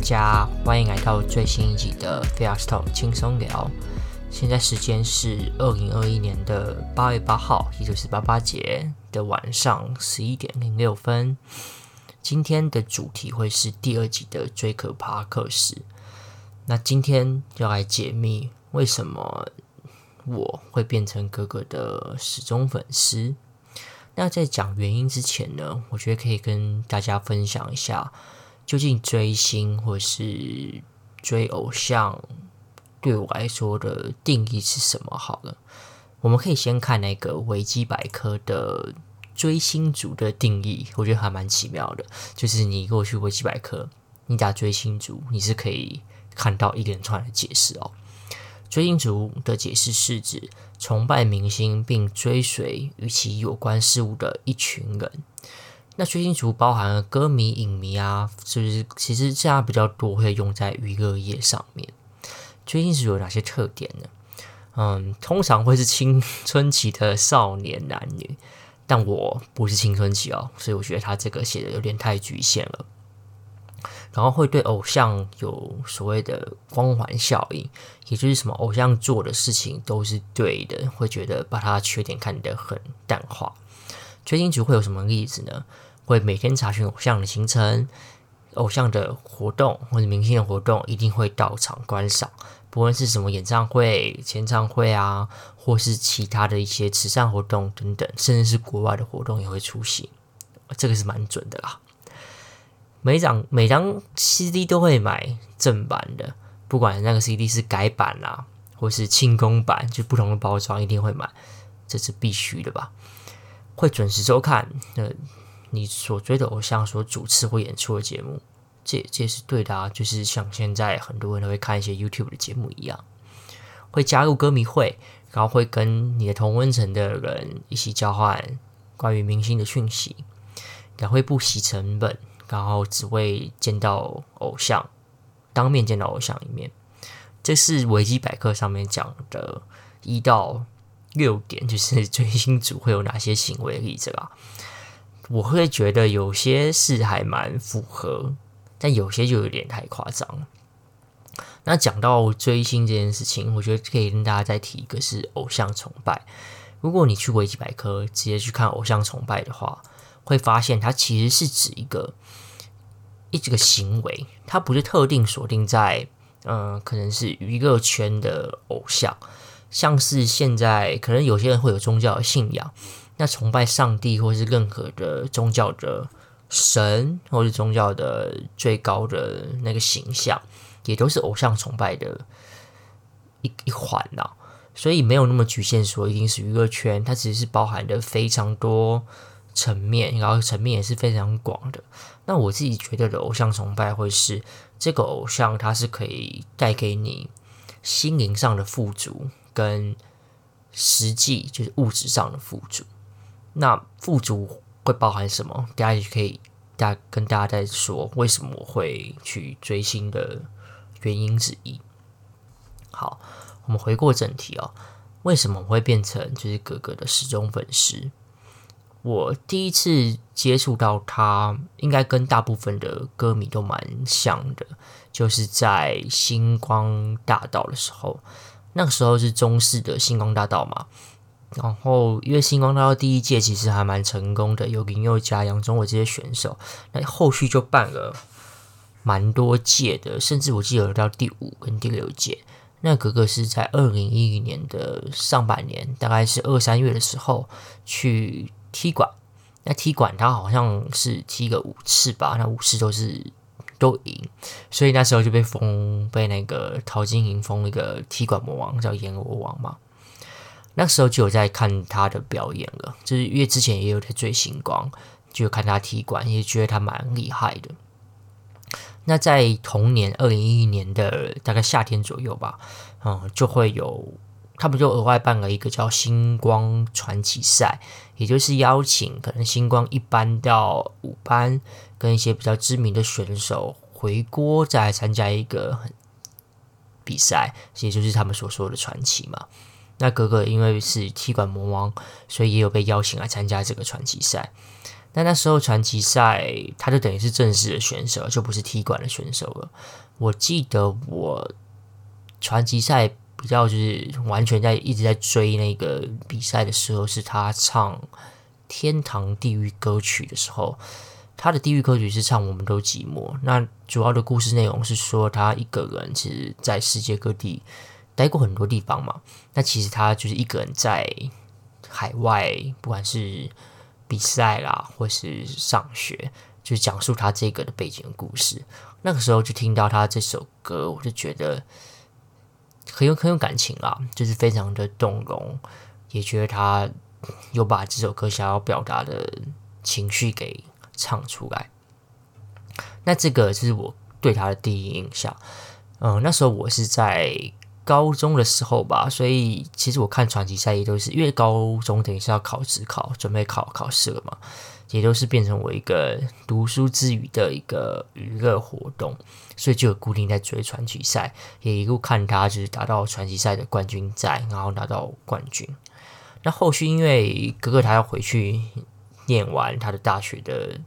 大家欢迎来到最新一集的 Fast Talk 轻松聊。现在时间是二零二一年的八月八号，也就是八八节的晚上十一点零六分。今天的主题会是第二集的最可怕课时。那今天要来解密为什么我会变成哥哥的死忠粉丝。那在讲原因之前呢，我觉得可以跟大家分享一下。究竟追星或是追偶像，对我来说的定义是什么？好了，我们可以先看那个维基百科的追星族的定义，我觉得还蛮奇妙的。就是你过去维基百科，你打追星族，你是可以看到一连串的解释哦。追星族的解释是指崇拜明星并追随与其有关事物的一群人。那追星族包含了歌迷、影迷啊，是不是？其实现在比较多会用在娱乐业上面。追星族有哪些特点呢？嗯，通常会是青春期的少年男女，但我不是青春期哦，所以我觉得他这个写的有点太局限了。然后会对偶像有所谓的光环效应，也就是什么偶像做的事情都是对的，会觉得把他缺点看得很淡化。追星族会有什么例子呢？会每天查询偶像的行程、偶像的活动或者明星的活动，一定会到场观赏。不论是什么演唱会、签唱会啊，或是其他的一些慈善活动等等，甚至是国外的活动也会出席。这个是蛮准的啦。每张每张 CD 都会买正版的，不管那个 CD 是改版啦，或是庆功版，就不同的包装一定会买，这是必须的吧？会准时收看。那你所追的偶像所主持或演出的节目，这这也是对的啊。就是像现在很多人都会看一些 YouTube 的节目一样，会加入歌迷会，然后会跟你的同温层的人一起交换关于明星的讯息，也会不惜成本，然后只为见到偶像，当面见到偶像一面。这是维基百科上面讲的一到六点，就是 追星族会有哪些行为例子啦。我会觉得有些是还蛮符合，但有些就有点太夸张。那讲到追星这件事情，我觉得可以跟大家再提一个是偶像崇拜。如果你去维基百科直接去看偶像崇拜的话，会发现它其实是指一个一这个行为，它不是特定锁定在嗯、呃，可能是娱乐圈的偶像，像是现在可能有些人会有宗教的信仰。那崇拜上帝，或是任何的宗教的神，或是宗教的最高的那个形象，也都是偶像崇拜的一一环呐。所以没有那么局限，说一定是娱乐圈，它其实是包含的非常多层面，然后层面也是非常广的。那我自己觉得的偶像崇拜，会是这个偶像，它是可以带给你心灵上的富足，跟实际就是物质上的富足。那富足会包含什么？大家也可以大跟大家再说为什么我会去追星的原因之一。好，我们回过正题哦，为什么我会变成就是哥哥的死忠粉丝？我第一次接触到他，应该跟大部分的歌迷都蛮像的，就是在星光大道的时候，那个时候是中视的星光大道嘛。然后，因为星光大道第一届其实还蛮成功的，有林宥嘉、杨宗纬这些选手。那后续就办了蛮多届的，甚至我记得有到第五跟第六届。那格格是在二零一零年的上半年，大概是二三月的时候去踢馆。那踢馆他好像是踢个五次吧，那五次都是都赢，所以那时候就被封，被那个陶晶莹封一个踢馆魔王，叫阎罗王嘛。那时候就有在看他的表演了，就是因为之前也有在追星光，就看他踢馆，也觉得他蛮厉害的。那在同年二零一一年的大概夏天左右吧，嗯，就会有他们就额外办了一个叫星光传奇赛，也就是邀请可能星光一班到五班跟一些比较知名的选手回锅，再参加一个比赛，也就是他们所说的传奇嘛。那格格因为是踢馆魔王，所以也有被邀请来参加这个传奇赛。但那时候传奇赛，他就等于是正式的选手，就不是踢馆的选手了。我记得我传奇赛比较就是完全在一直在追那个比赛的时候，是他唱《天堂地狱》歌曲的时候。他的地狱歌曲是唱《我们都寂寞》，那主要的故事内容是说他一个人其实在世界各地待过很多地方嘛。那其实他就是一个人在海外，不管是比赛啦，或是上学，就讲述他这个的背景故事。那个时候就听到他这首歌，我就觉得很有很有感情啦，就是非常的动容，也觉得他有把这首歌想要表达的情绪给。唱出来，那这个就是我对他的第一印象。嗯，那时候我是在高中的时候吧，所以其实我看传奇赛也都是因为高中等于是要考指考，准备考考试了嘛，也都是变成我一个读书之余的一个娱乐活动，所以就有固定在追传奇赛，也一路看他就是达到传奇赛的冠军赛，然后拿到冠军。那后续因为哥哥他要回去念完他的大学的。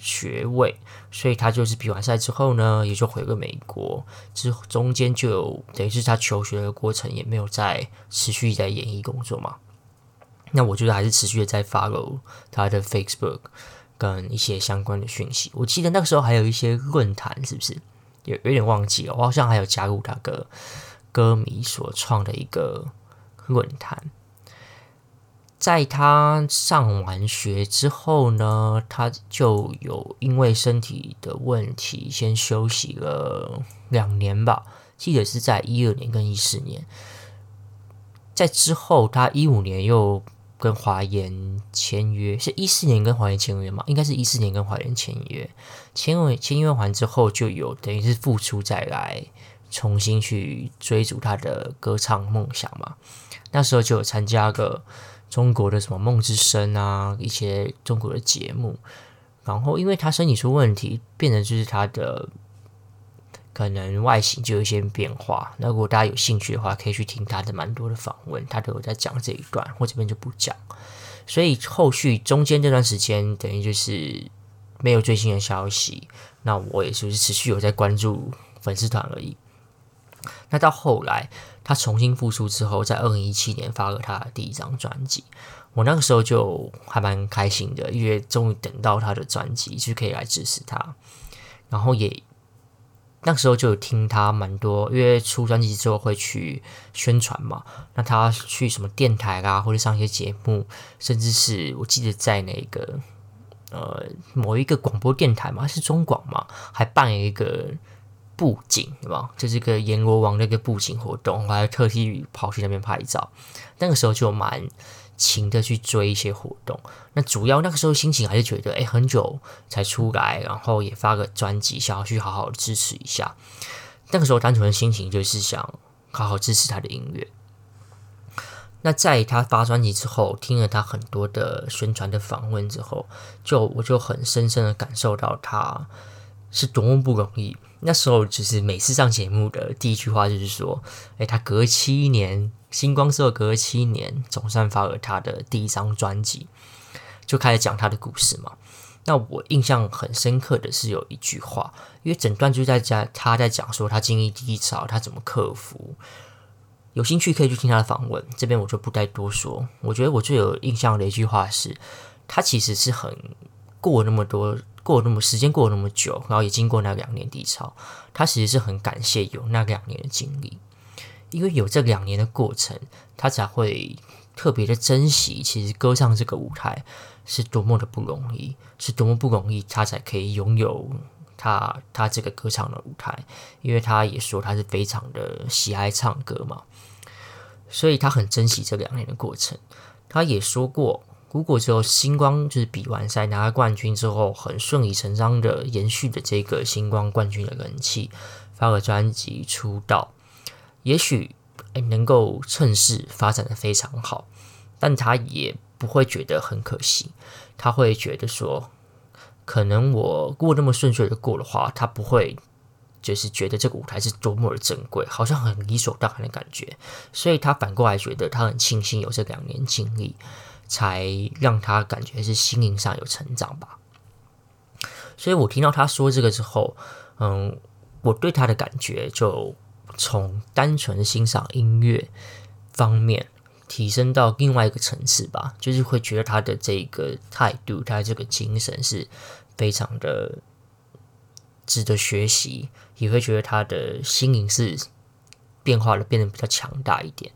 学位，所以他就是比完赛之后呢，也就回个美国。之中间就有等于是他求学的过程，也没有再持续在演艺工作嘛。那我觉得还是持续的在 follow 他的 Facebook 跟一些相关的讯息。我记得那个时候还有一些论坛，是不是？有有点忘记了，我好像还有加入那个歌迷所创的一个论坛。在他上完学之后呢，他就有因为身体的问题先休息了两年吧，记得是在一二年跟一四年。在之后，他一五年又跟华研签约，是一四年跟华研签约吗？应该是一四年跟华研签约，签完签约完之后，就有等于是复出再来重新去追逐他的歌唱梦想嘛。那时候就有参加个。中国的什么梦之声啊，一些中国的节目，然后因为他身体出问题，变成就是他的可能外形就有一些变化。那如果大家有兴趣的话，可以去听他的蛮多的访问，他都有在讲这一段，我这边就不讲。所以后续中间这段时间，等于就是没有最新的消息，那我也就是持续有在关注粉丝团而已。那到后来。他重新复出之后，在二零一七年发了他的第一张专辑，我那个时候就还蛮开心的，因为终于等到他的专辑，就可以来支持他。然后也那个时候就有听他蛮多，因为出专辑之后会去宣传嘛。那他去什么电台啊，或者上一些节目，甚至是我记得在那个呃某一个广播电台嘛，是中广嘛，还办了一个。布景对吧？就是个阎罗王的一个布景活动，我还特地跑去那边拍照。那个时候就蛮勤的去追一些活动。那主要那个时候心情还是觉得，哎，很久才出来，然后也发个专辑，想要去好好支持一下。那个时候单纯的心情就是想好好支持他的音乐。那在他发专辑之后，听了他很多的宣传的访问之后，就我就很深深的感受到他是多么不容易。那时候就是每次上节目的第一句话就是说，诶，他隔七年，星光社隔七年总算发了他的第一张专辑，就开始讲他的故事嘛。那我印象很深刻的是有一句话，因为整段就在讲他在讲说他经历低潮，他怎么克服。有兴趣可以去听他的访问，这边我就不再多说。我觉得我最有印象的一句话是，他其实是很过那么多。过那么时间过了那么久，然后也经过那两年低潮，他其实是很感谢有那两年的经历，因为有这两年的过程，他才会特别的珍惜。其实歌唱这个舞台是多么的不容易，是多么不容易，他才可以拥有他他这个歌唱的舞台。因为他也说他是非常的喜爱唱歌嘛，所以他很珍惜这两年的过程。他也说过。如果只有星光就是比完赛拿了冠军之后，很顺理成章的延续的这个星光冠军的人气，发了专辑出道，也许能够趁势发展的非常好，但他也不会觉得很可惜，他会觉得说，可能我过那么顺遂的过的话，他不会就是觉得这个舞台是多么的珍贵，好像很理所当然的感觉，所以他反过来觉得他很庆幸有这两年经历。才让他感觉是心灵上有成长吧。所以我听到他说这个之后，嗯，我对他的感觉就从单纯欣赏音乐方面提升到另外一个层次吧，就是会觉得他的这个态度，他这个精神是非常的值得学习，也会觉得他的心灵是变化了，变得比较强大一点。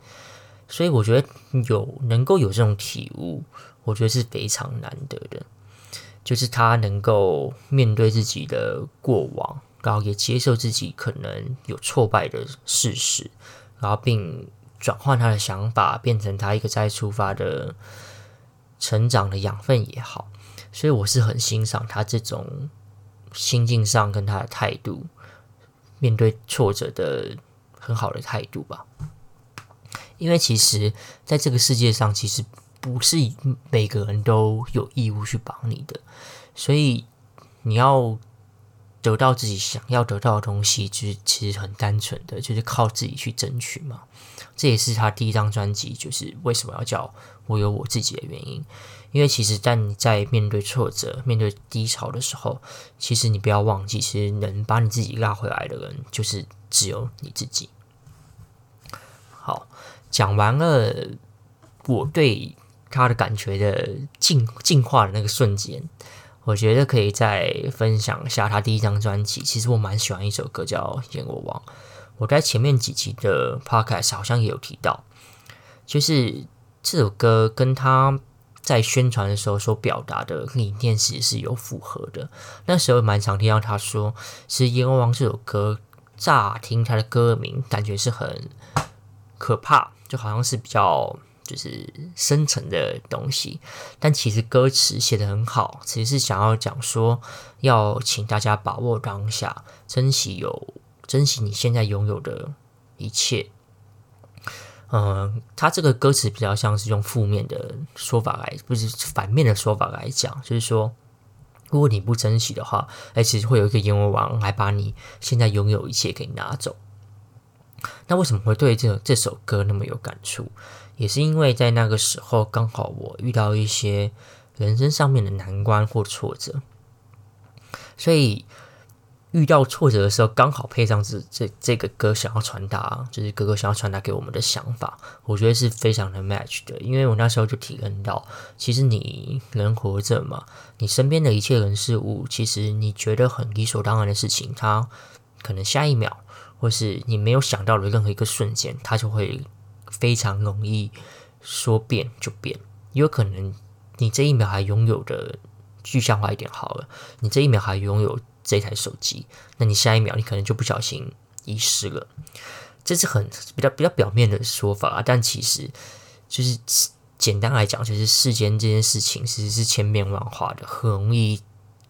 所以我觉得有能够有这种体悟，我觉得是非常难得的。就是他能够面对自己的过往，然后也接受自己可能有挫败的事实，然后并转换他的想法，变成他一个再出发的成长的养分也好。所以我是很欣赏他这种心境上跟他的态度，面对挫折的很好的态度吧。因为其实在这个世界上，其实。不是每个人都有义务去帮你的，所以你要得到自己想要得到的东西，就是其实很单纯的，就是靠自己去争取嘛。这也是他第一张专辑，就是为什么要叫我有我自己的原因。因为其实当你在面对挫折、面对低潮的时候，其实你不要忘记，其实能把你自己拉回来的人，就是只有你自己。好，讲完了，我对。他的感觉的进进化的那个瞬间，我觉得可以再分享一下他第一张专辑。其实我蛮喜欢一首歌叫《阎罗王》，我在前面几集的 podcast 好像也有提到，就是这首歌跟他在宣传的时候所表达的理念其实是有符合的。那时候蛮常听到他说，其实《阎罗王》这首歌乍听他的歌名，感觉是很可怕，就好像是比较。就是深层的东西，但其实歌词写得很好，其实是想要讲说，要请大家把握当下，珍惜有珍惜你现在拥有的一切。嗯，他这个歌词比较像是用负面的说法来，不是反面的说法来讲，就是说，如果你不珍惜的话，哎，其实会有一个阎罗王来把你现在拥有一切给拿走。那为什么会对这这首歌那么有感触？也是因为在那个时候，刚好我遇到一些人生上面的难关或挫折，所以遇到挫折的时候，刚好配上这这这个歌想要传达，就是哥哥想要传达给我们的想法，我觉得是非常的 match 的。因为我那时候就体验到，其实你人活着嘛，你身边的一切人事物，其实你觉得很理所当然的事情，它可能下一秒，或是你没有想到的任何一个瞬间，它就会。非常容易说变就变，有可能你这一秒还拥有的具象化一点好了，你这一秒还拥有这台手机，那你下一秒你可能就不小心遗失了。这是很比较比较表面的说法啊，但其实就是简单来讲，就是世间这件事情其实是千变万化的，很容易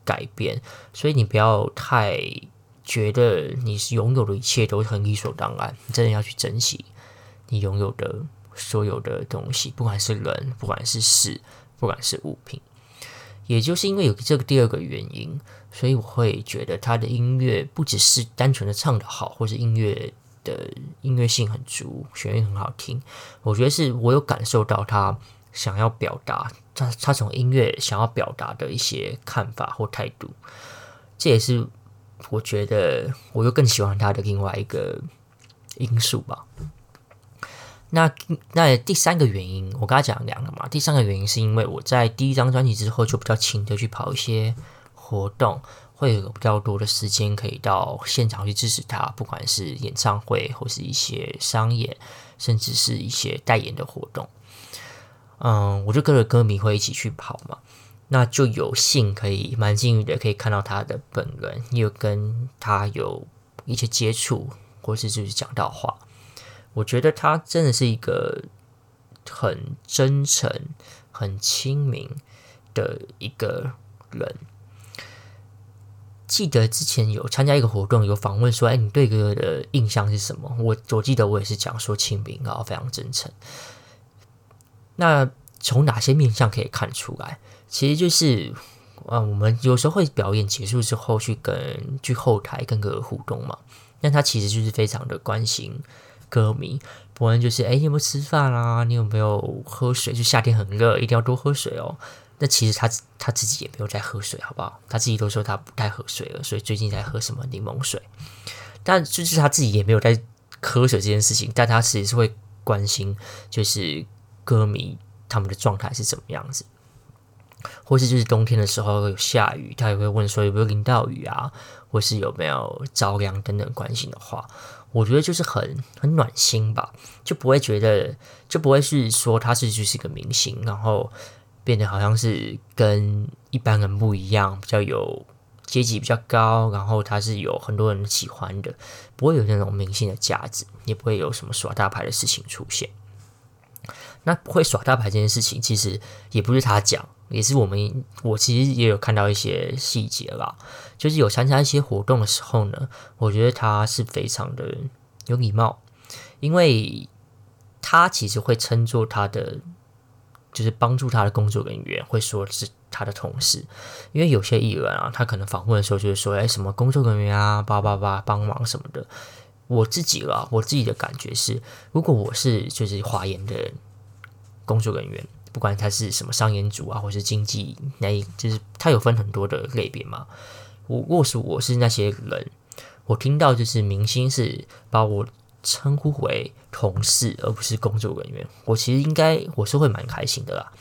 改变，所以你不要太觉得你是拥有的一切都很理所当然，你真的要去珍惜。你拥有的所有的东西，不管是人，不管是事，不管是物品，也就是因为有这个第二个原因，所以我会觉得他的音乐不只是单纯的唱得好，或是音乐的音乐性很足，旋律很好听。我觉得是我有感受到他想要表达，他他从音乐想要表达的一些看法或态度。这也是我觉得我又更喜欢他的另外一个因素吧。那那第三个原因，我刚才讲两个嘛。第三个原因是因为我在第一张专辑之后就比较勤的去跑一些活动，会有比较多的时间可以到现场去支持他，不管是演唱会或是一些商演，甚至是一些代言的活动。嗯，我就跟着歌迷会一起去跑嘛，那就有幸可以蛮幸运的可以看到他的本人，又跟他有一些接触，或是就是讲到话。我觉得他真的是一个很真诚、很亲民的一个人。记得之前有参加一个活动，有访问说：“哎，你对哥哥的印象是什么？”我我记得我也是讲说亲民，然后非常真诚。那从哪些面相可以看出来？其实就是，啊，我们有时候会表演结束之后去跟去后台跟哥哥互动嘛。那他其实就是非常的关心。歌迷，不然就是，哎，你有没有吃饭啊？你有没有喝水？就夏天很热，一定要多喝水哦。那其实他他自己也没有在喝水，好不好？他自己都说他不太喝水了，所以最近在喝什么柠檬水。但就是他自己也没有在喝水这件事情，但他其实是会关心，就是歌迷他们的状态是怎么样子，或是就是冬天的时候有下雨，他也会问说有没有淋到雨啊，或是有没有着凉等等关心的话。我觉得就是很很暖心吧，就不会觉得就不会是说他是就是一个明星，然后变得好像是跟一般人不一样，比较有阶级比较高，然后他是有很多人喜欢的，不会有那种明星的价值，也不会有什么耍大牌的事情出现。那不会耍大牌这件事情，其实也不是他讲。也是我们，我其实也有看到一些细节啦，就是有参加一些活动的时候呢，我觉得他是非常的有礼貌，因为他其实会称作他的，就是帮助他的工作人员，会说是他的同事，因为有些艺人啊，他可能访问的时候就是说，哎，什么工作人员啊，叭叭叭帮忙什么的。我自己啦，我自己的感觉是，如果我是就是华研的工作人员。不管他是什么商演组啊，或是经纪，那就是他有分很多的类别嘛。我如果是我是那些人，我听到就是明星是把我称呼为同事，而不是工作人员，我其实应该我是会蛮开心的啦。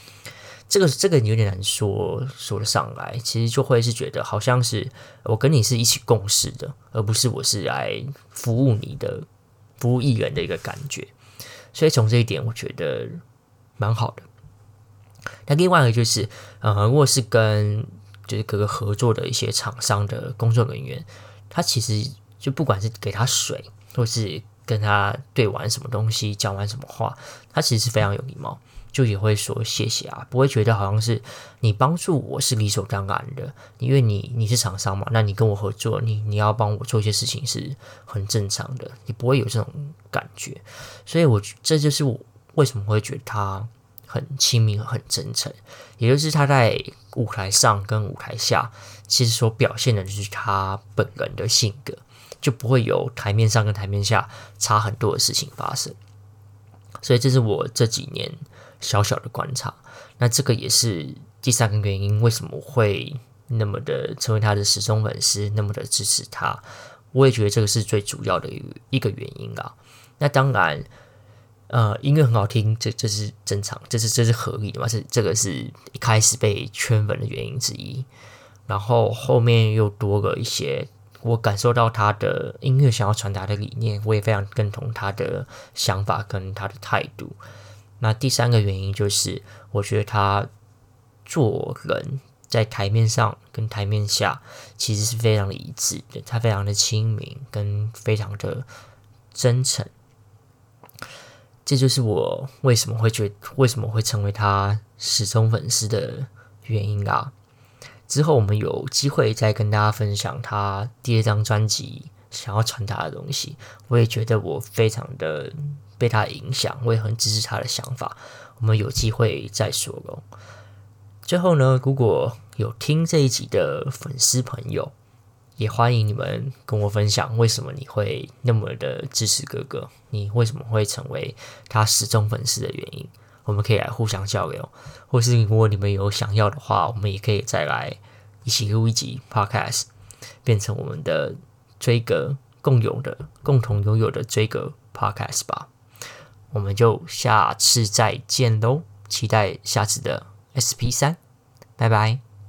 这个这个有点难说说得上来，其实就会是觉得好像是我跟你是一起共事的，而不是我是来服务你的服务艺人的一个感觉。所以从这一点，我觉得蛮好的。那另外一个就是，呃，如果是跟就是各个合作的一些厂商的工作人员，他其实就不管是给他水，或是跟他对完什么东西，讲完什么话，他其实是非常有礼貌，就也会说谢谢啊，不会觉得好像是你帮助我是理所当然的，因为你你是厂商嘛，那你跟我合作，你你要帮我做一些事情是很正常的，你不会有这种感觉，所以我这就是我为什么会觉得他。很亲民，很真诚，也就是他在舞台上跟舞台下，其实所表现的就是他本人的性格，就不会有台面上跟台面下差很多的事情发生。所以这是我这几年小小的观察。那这个也是第三个原因，为什么会那么的成为他的死忠粉丝，那么的支持他？我也觉得这个是最主要的一个原因啊。那当然。呃，音乐很好听，这这是正常，这是这是合理的嘛？是这个是一开始被圈粉的原因之一，然后后面又多了一些，我感受到他的音乐想要传达的理念，我也非常认同他的想法跟他的态度。那第三个原因就是，我觉得他做人在台面上跟台面下其实是非常的一致的，他非常的亲民跟非常的真诚。这就是我为什么会觉为什么会成为他始终粉丝的原因啊！之后我们有机会再跟大家分享他第二张专辑想要传达的东西。我也觉得我非常的被他影响，我也很支持他的想法。我们有机会再说喽。最后呢，如果有听这一集的粉丝朋友，也欢迎你们跟我分享，为什么你会那么的支持哥哥？你为什么会成为他死忠粉丝的原因？我们可以来互相交流，或是如果你们有想要的话，我们也可以再来一起录一集 Podcast，变成我们的追格共有的、共同拥有的追格 Podcast 吧。我们就下次再见喽，期待下次的 SP3，拜拜。